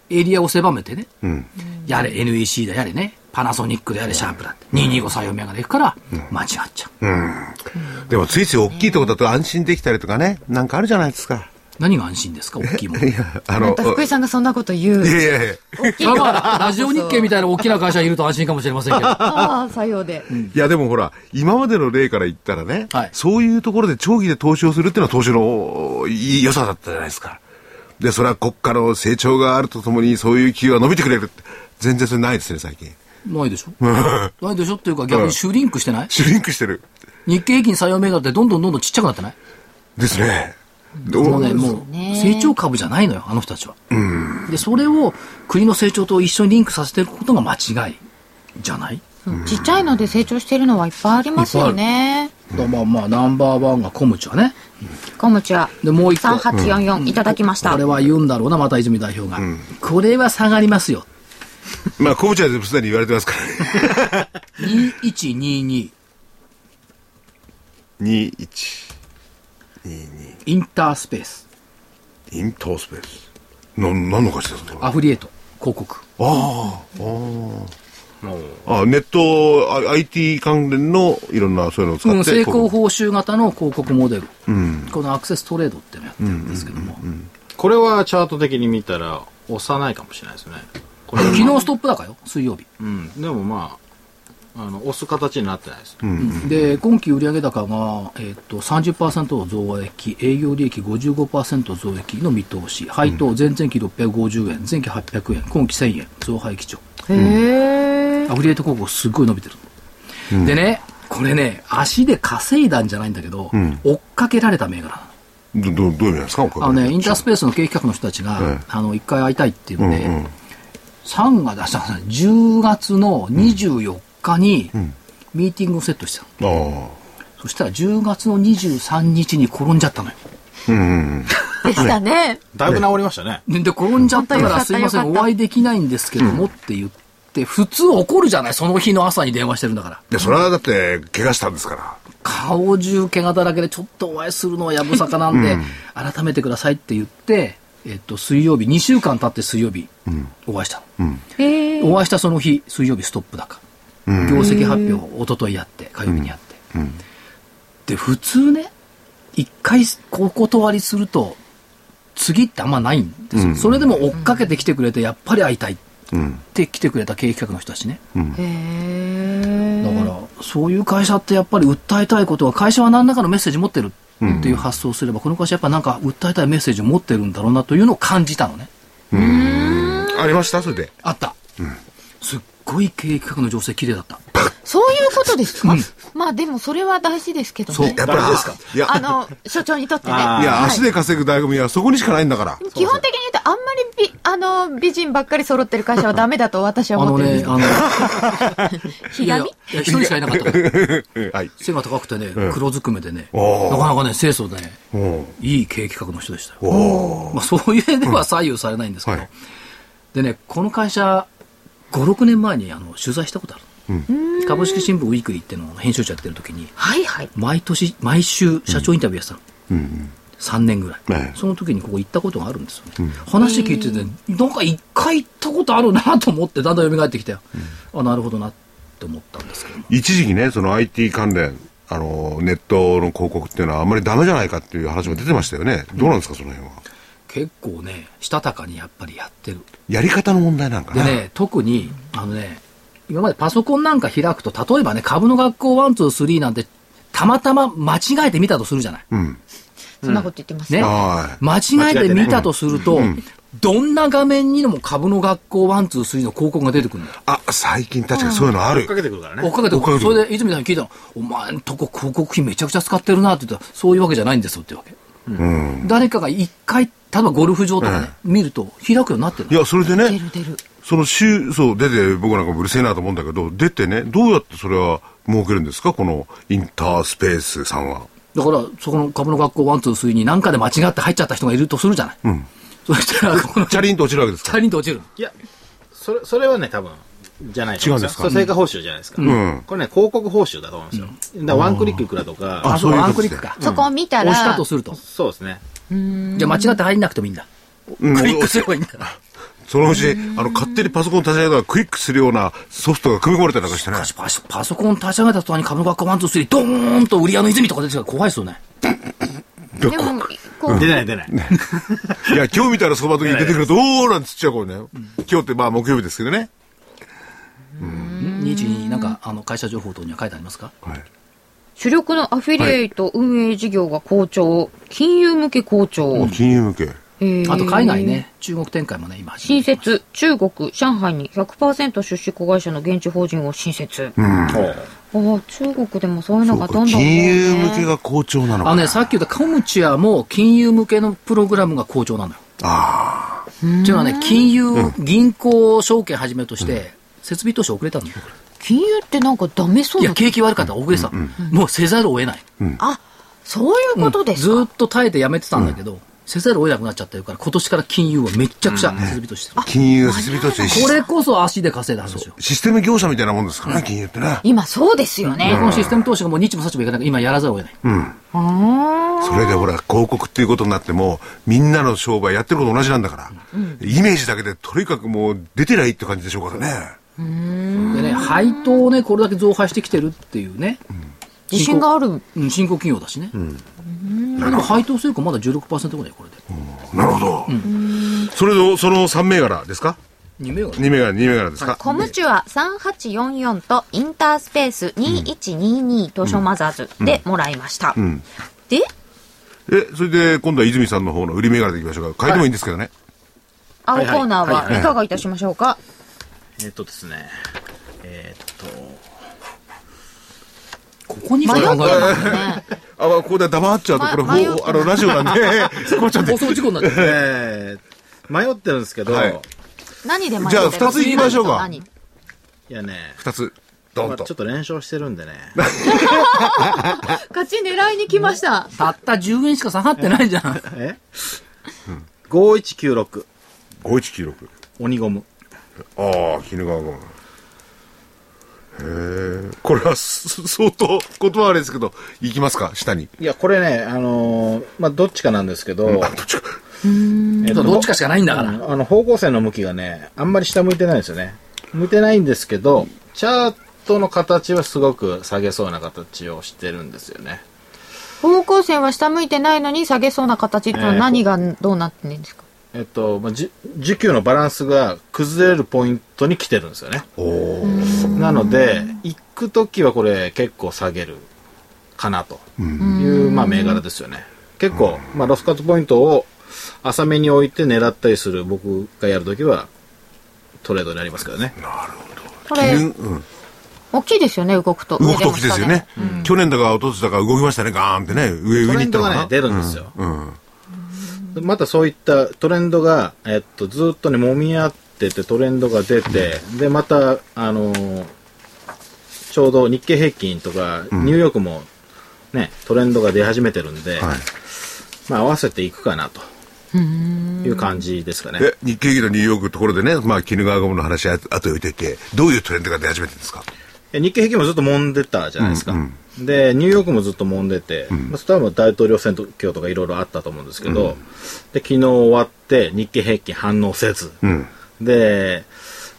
エリアを狭めてねうん。やれ NEC だやれねパナソニックでやれシャープだって225採用銘柄いくから間違っちゃうでもついつい大きいとこだと安心できたりとかね、なんかあるじゃないですか。何が安心ですか？大きいものいや、あのまた、福井さんがそんなこと言う。いやいやいや。それはラジオ日経みたいな大きな会社にいると安心かもしれませんけど ああ、さようで。いやでもほら、今までの例から言ったらね、はいそういうところで長期で投資をするっていうのは投資の良さだったじゃないですか。で、それは国家の成長があるとともにそういう企業が伸びてくれるって、全然それないですね、最近。ないでしょ？ないでしょっていうか逆にシュリンクしてない？シュリンクしてる。日経平均採用銘柄ってどんどんどんどんちっちゃくなってない？ですね。もうね、もう成長株じゃないのよ、あの人たちは。で、それを国の成長と一緒にリンクさせてることが間違いじゃない？ちっちゃいので成長してるのはいっぱいありますよね。だからまあまあ、ナンバーワンがコムチはね。コムチはで、もう一個。3844いただきました。これは言うんだろうな、また泉代表が。これは下がりますよ。まあ、コブチャですでに言われてますからね。2122、21。インタースペース、インタースペース。な、何の会社ですかアフリエイト、広告。ああ、ああ。あネット、あ IT 関連のいろんなそういうのを使って。うん、成功報酬型の広告モデル。このアクセストレードっていうのをやってるんですけども。これはチャート的に見たら押さないかもしれないですね。これ昨日ストップ高よ、水曜日。うん。でもまあ、あの、押す形になってないです。で、今期売上高が、えっと30%増益、営業利益55%増益の見通し、配当、前々期650円、前期800円、今期1000円、増配基調。へえ。アフリエイト広告すっごい伸びてる。でね、これね、足で稼いだんじゃないんだけど、追っかけられた銘柄なの。ど、どどういう意味ですか？あのね、インタースペースの経営企画の人たちが、ええ。あの、一回会いたいっていうので、3が出したのが10月の24日に、ミーティングをセットしてたの。ああ。そしたら10月の23日に転んじゃったのよ。でしたね。だいぶ治りましたね。で、で転んじゃったから、すいません、お会いできないんですけどもって言って、普通怒るじゃない、その日の朝に電話してるんだから。で、それはだって、怪我したんですから。顔中怪我だらけでちょっとお会いするのはやぶさかなんで、改めてくださいって言って、えっと、水曜日、2週間経って水曜日、お会いしたの。へえ。お会いしたその日、水曜日ストップ高。業績発表、一昨日やって、火曜日にやって。で、普通ね、一回お断りすると、次ってあんまないんですよ。それでも追っかけてきてくれて、やっぱり会いたいって来てくれた経営企画の人たちね。へえ。だから、そういう会社ってやっぱり訴えたいことは、会社は何らかのメッセージ持ってるっていう発想をすれば、この会社やっぱなんか訴えたいメッセージを持ってるんだろうなというのを感じたのね。ありました？それで。あった。すっごい経営企画の情勢綺麗だった。そういうことですか？まあでもそれは大事ですけどそうね。やっぱり、いや、あの、所長にとってね。いや、はい足で稼ぐ醍醐味はそこにしかないんだから。基本的に言うと、あんまり美、あの、美人ばっかり揃ってる会社はダメだと私はあのね、思ってるんですあの、ひがみ？いや一人しかいなかったの。はい。背が高くてね、黒ずくめでね、なかなかね、清楚でね、おいい経営企画の人でしたよ。まあ、そういう絵では左右されないんですけど、はいでね、この会社、5、6年前にあの取材したことある。株式新聞ウィークリーっていうのを編集長やってる時に、はいはい。毎年、毎週社長インタビューやってたの。3年ぐらい、ええその時にここ行ったことがあるんですよね。話聞いてて、なんか一回行ったことあるなと思って、だんだん蘇ってきて、あ、なるほどなって思ったんですけども。一時期ね、その IT 関連、あの、ネットの広告っていうのはあんまりダメじゃないかっていう話も出てましたよね。どうなんですか、その辺は。結構ね、したたかにやっぱりやってる。やり方の問題なんかな。でね、特に、あのね、今までパソコンなんか開くと、例えばね、株の学校1、2、3なんて、たまたま間違えて見たとするじゃない。うん。そんなこと言ってますね。はい。間違えて見たとすると、どんな画面にも株の学校1、2、3の広告が出てくるんだよ。あ、最近確かにそういうのある追っか。けてくるからね。追っかけて追っかけてくるそれで、泉さんに聞いたの、お前んとこ広告費めちゃくちゃ使ってるなって言ったら、そういうわけじゃないんですよってわけ。うん。誰かが一回、例えばゴルフ場とかね、見ると開くようになってるいや、それで出ね、る出る。その週、そう、出て、僕なんかもうるせえなと思うんだけど、出てね、どうやってそれは儲けるんですか？このインタースペースさんは。だから、そこの株の学校1、2、3に何かで間違って入っちゃった人がいるとするじゃない。うん。そしたら、この、チャリンと落ちるわけですチかャリンと落ちる。いや、それ、それはね、多分、じゃない違うんですか？よそれ成果報酬じゃないですか。んこれね、広告報酬だと思うんですよ。だからワンクリックいくらとか、あ、そう、そういうことワンクリックか。そこを見たら、押したとすると。そうですね。じゃあ間違って入んなくてもいいんだ。うんクリックすればいいんだ。そのうち、あの、勝手にパソコン立ち上げたらクイックするようなソフトが組み込まれたりなんかしてね。パソパソコン立ち上げた途端に株の学校1、2、3、ドーンと売り屋の泉とか出てきたら怖いですよね。ででも、こう、出ない出ない。いや、今日みたいなそば時に出てくると、おーなんつっちゃうこれね。今日ってまあ木曜日ですけどね。日になんか、あの、会社情報等には書いてありますか？はい。主力のアフィリエイト運営事業が好調、金融向け好調。金融向け。あと海外ね、中国展開もね、今新。設、中国、上海に100%出資子会社の現地法人を新設。ああ、中国でもそういうのがどんどんね、金融向けが好調なのかな。あのね、さっき言ったコムチュアも金融向けのプログラムが好調なのよ。あっていうのはね、金融、銀行証券はじめとして、設備投資遅れたんだよ。金融ってなんかダメそうないや、景気悪かったら遅れてたの。もうせざるを得ない。あ、そういうことですか？ずーっと耐えてやめてたんだけど、せざるを得なくなっちゃってるから、今年から金融はめっちゃくちゃ設備投資して。金融設備投資。これこそ足で稼いだ話よ。システム業者みたいなもんですからね、金融ってね。今そうですよでね。このシステム投資がもう日もさちもいかないから、今やらざるを得ない。それでほら、広告っていうことになっても、みんなの商売やってること同じなんだから、イメージだけでとにかくもう出てりゃいいって感じでしょうからね。でね、配当をね、これだけ増配してきてるっていうね。自信がある。うん、新興企業だしね。でも配当成功まだ16%ぐらい、これで。なるほど。それで、その3銘柄ですか？2銘柄 ?2 銘柄、2銘柄ですか、コムチュア3844とインタースペース2122東証マザーズでもらいました。で、え、それで今度は泉さんの方の売り銘柄でいきましょうか。変えてもいいんですけどね。青コーナーはいはいはいはいかがいたしましょうか？えっとですね。えっと、ここに迷って。ますね。あ、ここで黙っちゃうと、これ、まあの、ラジオなんで、困っちゃって放。送事故になっちゃう。えー迷ってるんですけど、はいい、何で迷ってるじゃあ二つ言いましょうか何？やね、二つ、ドンとまあちょ。っと連勝してるんでね。勝ち狙いに来ました。たった10円しか下がってないじゃん。え ?5196、5196。鬼ゴム。ああ、鬼怒川ゴム。へえ。これはす相当言葉悪いですけど、いきますか？下に。いや、これね、あのーまあ、どっちかなんですけど、あ、どっちか。えっとどっちかしかないんだから。うんあの、方向線の向きがね、あんまり下向いてないんですよね。向いてないんですけど、チャートの形はすごく下げそうな形をしてるんですよね。方向線は下向いてないのに下げそうな形ってのはえー何がどうなってんですか？えっと、まあ、じ需給のバランスが崩れるポイントに来てるんですよね。なので、行くときはこれ結構下げるかなという、まあ、銘柄ですよね。結構、まあ、ロスカットポイントを浅めに置いて狙ったりする僕がやるときはトレードになりますからね。これ、うんうん大きいですよね、動くと。動く時ですよね。去年だか一昨年だか動きましたね、ガーンってね。上、上に行トレンドがねったのかな。、出るんですよ。うん。またそういったトレンドが、えっと、ずっとね、揉み合ってて、トレンドが出て、で、また、あのーちょうど日経平均とか、ニューヨークも、ね、トレンドが出始めてるんで、はい。まあ、合わせていくかな、と。いう感じですかね。え、日経平均とニューヨークところでね、まあ、鬼怒川ゴムの話は後で置いといて、どういうトレンドが出始めてるんですか？え日経平均もずっと揉んでたじゃないですか。で、ニューヨークもずっと揉んでて、まあ、それは大統領選挙とかいろいろあったと思うんですけど、で、昨日終わって日経平均反応せず、うん。で、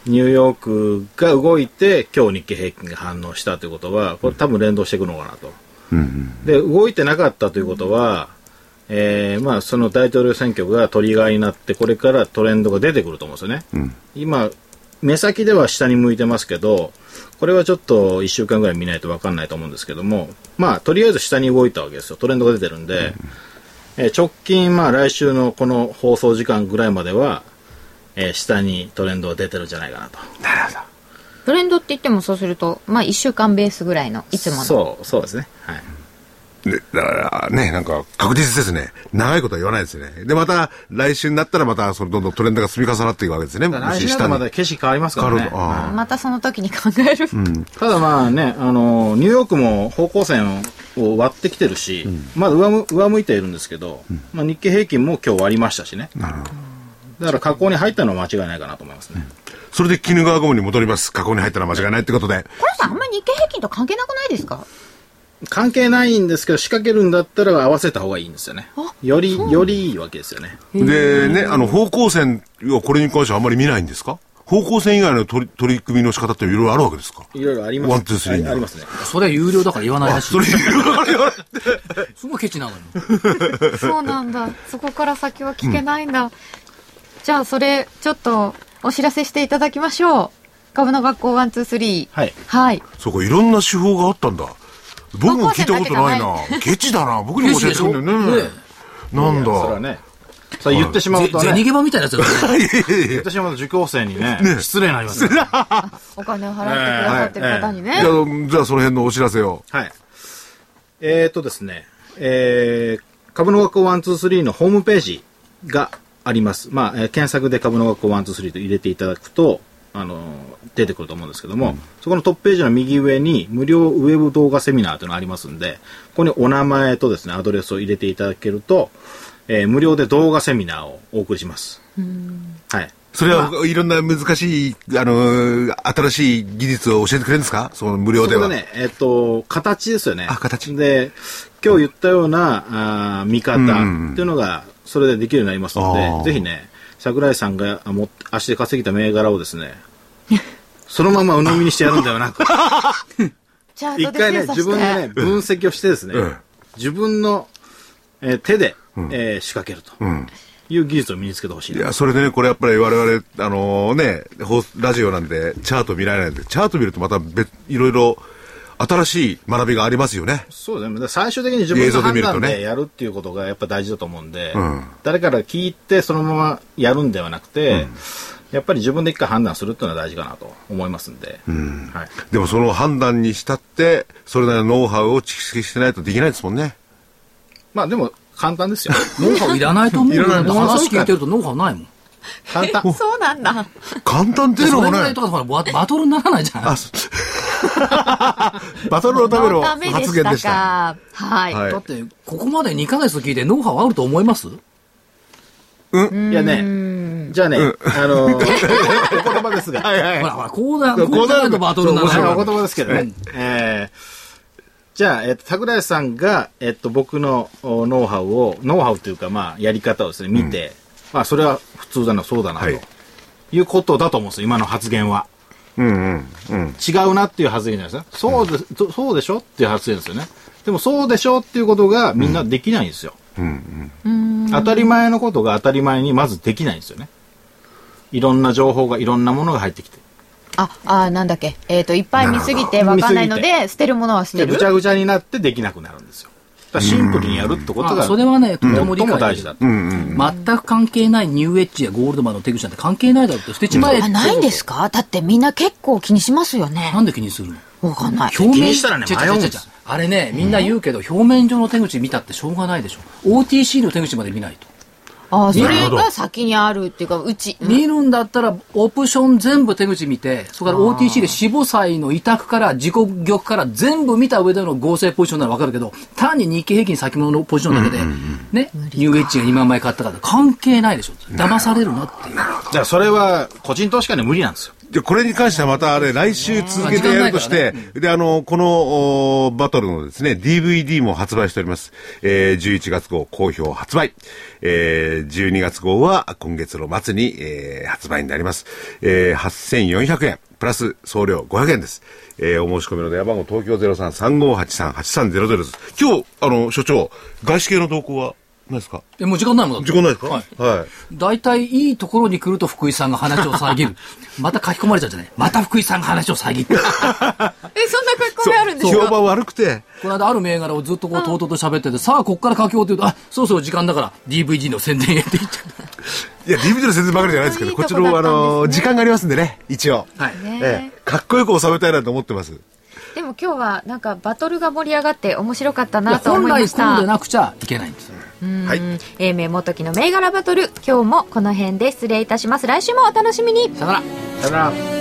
ニューヨークが動いて、今日日経平均が反応したということは、これ多分連動していくのかなと。で、動いてなかったということは、えーまあ、その大統領選挙がトリガーになって、これからトレンドが出てくると思うんですよね。今、目先では下に向いてますけど、これはちょっと1週間ぐらい見ないと分かんないと思うんですけども、まあ、とりあえず下に動いたわけですよ。トレンドが出てるんで、えー直近、まあ、来週のこの放送時間ぐらいまでは、えー下にトレンドが出てるんじゃないかなと。トレンドって言ってもそうすると、まあ1週間ベースぐらいの、いつもの。そう、そうですね。はい。で、だからね、なんか確実ですね。長いことは言わないですね。で、また来週になったらまたそのどんどんトレンドが積み重なっていくわけですね。来週になったらまだ景色変わりますからねまたその時に考える。ただまあね、あの、ニューヨークも方向線を割ってきてるし、まだ上む上向いているんですけど、まあ、日経平均も今日割りましたしね。だから加工に入ったのは間違いないかなと思いますね。あそれで鬼怒川ゴムに戻ります。加工に入ったら間違いないってことで。これさん、あんまり日経平均と関係なくないですか？関係ないんですけど、仕掛けるんだったら合わせた方がいいんですよね。より、よりいいわけですよね。で、ね、あの、方向線はこれに関してはあんまり見ないんですか？方向線以外の取り取り組みの仕方っていろいろあるわけですか？いろいろあります。ワンツースリーにあありますね。それは有料だから言わないらしいそ。れいろいろあるよすごいケチなのよ。そうなんだ。そこから先は聞けないんだ。じゃあ、それ、ちょっと、お知らせしていただきましょう。株の学校123。はい。はい。そうか、いろんな手法があったんだ。僕も聞いたことない方な。ケチだな。僕にも教えてくんだよね。ねなんいやそれ。ね。それ言ってしまうとね、ぜ銭ゲバみたいなやつだ。言ってしまうと受講生にね、失礼になりますよ。お金を払ってくださってる方にね。じゃあ、じゃあその辺のお知らせを。はい。えー、とですね、えー、株の学校123のホームページがあります。まあ、えー検索で株の学校123と入れていただくと、あのー出てくると思うんですけども、そこのトップページの右上に無料ウェブ動画セミナーというのがありますんで、ここにお名前とですね、アドレスを入れていただけると、えー無料で動画セミナーをお送りします。はい。それはいろんな難しい、あのー新しい技術を教えてくれるんですか？その無料では。そこでね、えっと、形ですよね。あ形で、今日言ったような、あー見方うんっていうのが、それでできるようになりますので、あーぜひね、桜井さんがあ持って足で稼ぎた銘柄をですね、そのまま鵜呑みにしてやるんではなく、チャートで一回ね。自分でね、分析をしてですね、うん自分の、えー手で、えー仕掛けるとうん。いう技術を身につけてほしいな。いや、それでね、これやっぱり我々、あのね、放送ラジオなんで、チャート見られないんで、チャート見るとまた別、いろいろ、新しい学びがありますよね。そうですね。最終的に自分の判断でやるっていうことがやっぱ大事だと思うんで、うん誰から聞いてそのままやるんではなくて、やっぱり自分で一回判断するっていうのは大事かなと思いますんで、はい。でもその判断にしたって、それなりのノウハウを蓄積してないとできないですもんね。まあでも簡単ですよ。ノウハウいらないと思うよ。いらないだって話聞いてるとノウハウないもん。簡単。そうなんだ。簡単っていうのもねと、かほらババトルにならないじゃん。あ、そ バトルのための発言でした。か。はい。はいだって、ここまで2ヶ月聞いてノウハウあると思います？いやね、じゃあね、あの、お言葉ですが、はいはいほらほら、こうだ、こうこうだとバトルになお言葉ですけどね。えーじゃあ、えっと、桜井さんが、えっと、僕のおノウハウを、ノウハウというか、まあ、やり方をですね、見て、まあ、それは普通だな、そうだな、とはいいうことだと思うんですよ、今の発言は。うんうんうん。違うなっていう発言じゃないですか。そうで、そそうでしょっていう発言ですよね。でも、そうでしょっていうことがみんなできないんですよ。当たり前のことが当たり前にまずできないんですよね。いろんな情報が、いろんなものが入ってきて。あ、あ、なんだっけ。えっ、と、いっぱい見すぎてわかんないので、捨てるものは捨てで、るぐち。ゃぐちゃになってできなくなるんですよ。シンプルにやるってことが、あそれはね、とても理解大事だと。全く関係ないニューエッジやゴールドマンの手口なんて関係ないだろうって捨てちまえってあ、ないんですか？だってみんな結構気にしますよねな。んで気にするの？わかんない。表面気にしたらね迷うんですあれね、みんな言うけど、表面上の手口見たってしょうがないでしょ。OTC の手口まで見ないと。あ、それが先にあるっていうか、うち。見るんだったら、オプション全部手口見て、それから OTC で死母債の委託から、自己玉から全部見た上での合成ポジションならわかるけど、単に日経平均先物のポジションだけで、ね、ニューエッジが2万枚買ったから関係ないでしょ。騙されるなっていう。だからそれは、個人投資家には無理なんですよ。じゃあこれに関してはまたあれ、来週続けてやるとして、で、あの、このおバトルのですね、DVD も発売しております。えー、11月号好評発売。えー、12月号は今月の末に、えー、発売になります。えー、8400円。プラス送料500円です。えー、お申し込みの電話番号東京03-3583-8300です。今日、あの、所長、外資系の動向は？何ですか？え、もう時間ないもん時間ないですか？はい。はい。大体いいところに来ると福井さんが話を遮る。また書き込まれちゃうじゃない。また福井さんが話を遮る。え、そんな書き込みあるんですか？評判悪くて、この間ある銘柄をずっとこうとうとうと喋ってて、さあこっから書き終わって言うと、あ、そうそう時間だから DVD の宣伝へって言っちゃう。いや、DVD の宣伝ばかりじゃないですけど、いいこっちの、あの、時間がありますんでね、一応。はい。ねええ、かっこよく収めたいなと思ってます。でも今日はなんかバトルが盛り上がって面白かったなと思本いました来こうで。なくちゃいけないんですよ。はい。英明元木の銘柄バトル、今日もこの辺で失礼いたします。来週もお楽しみに。さよなら。さよなら。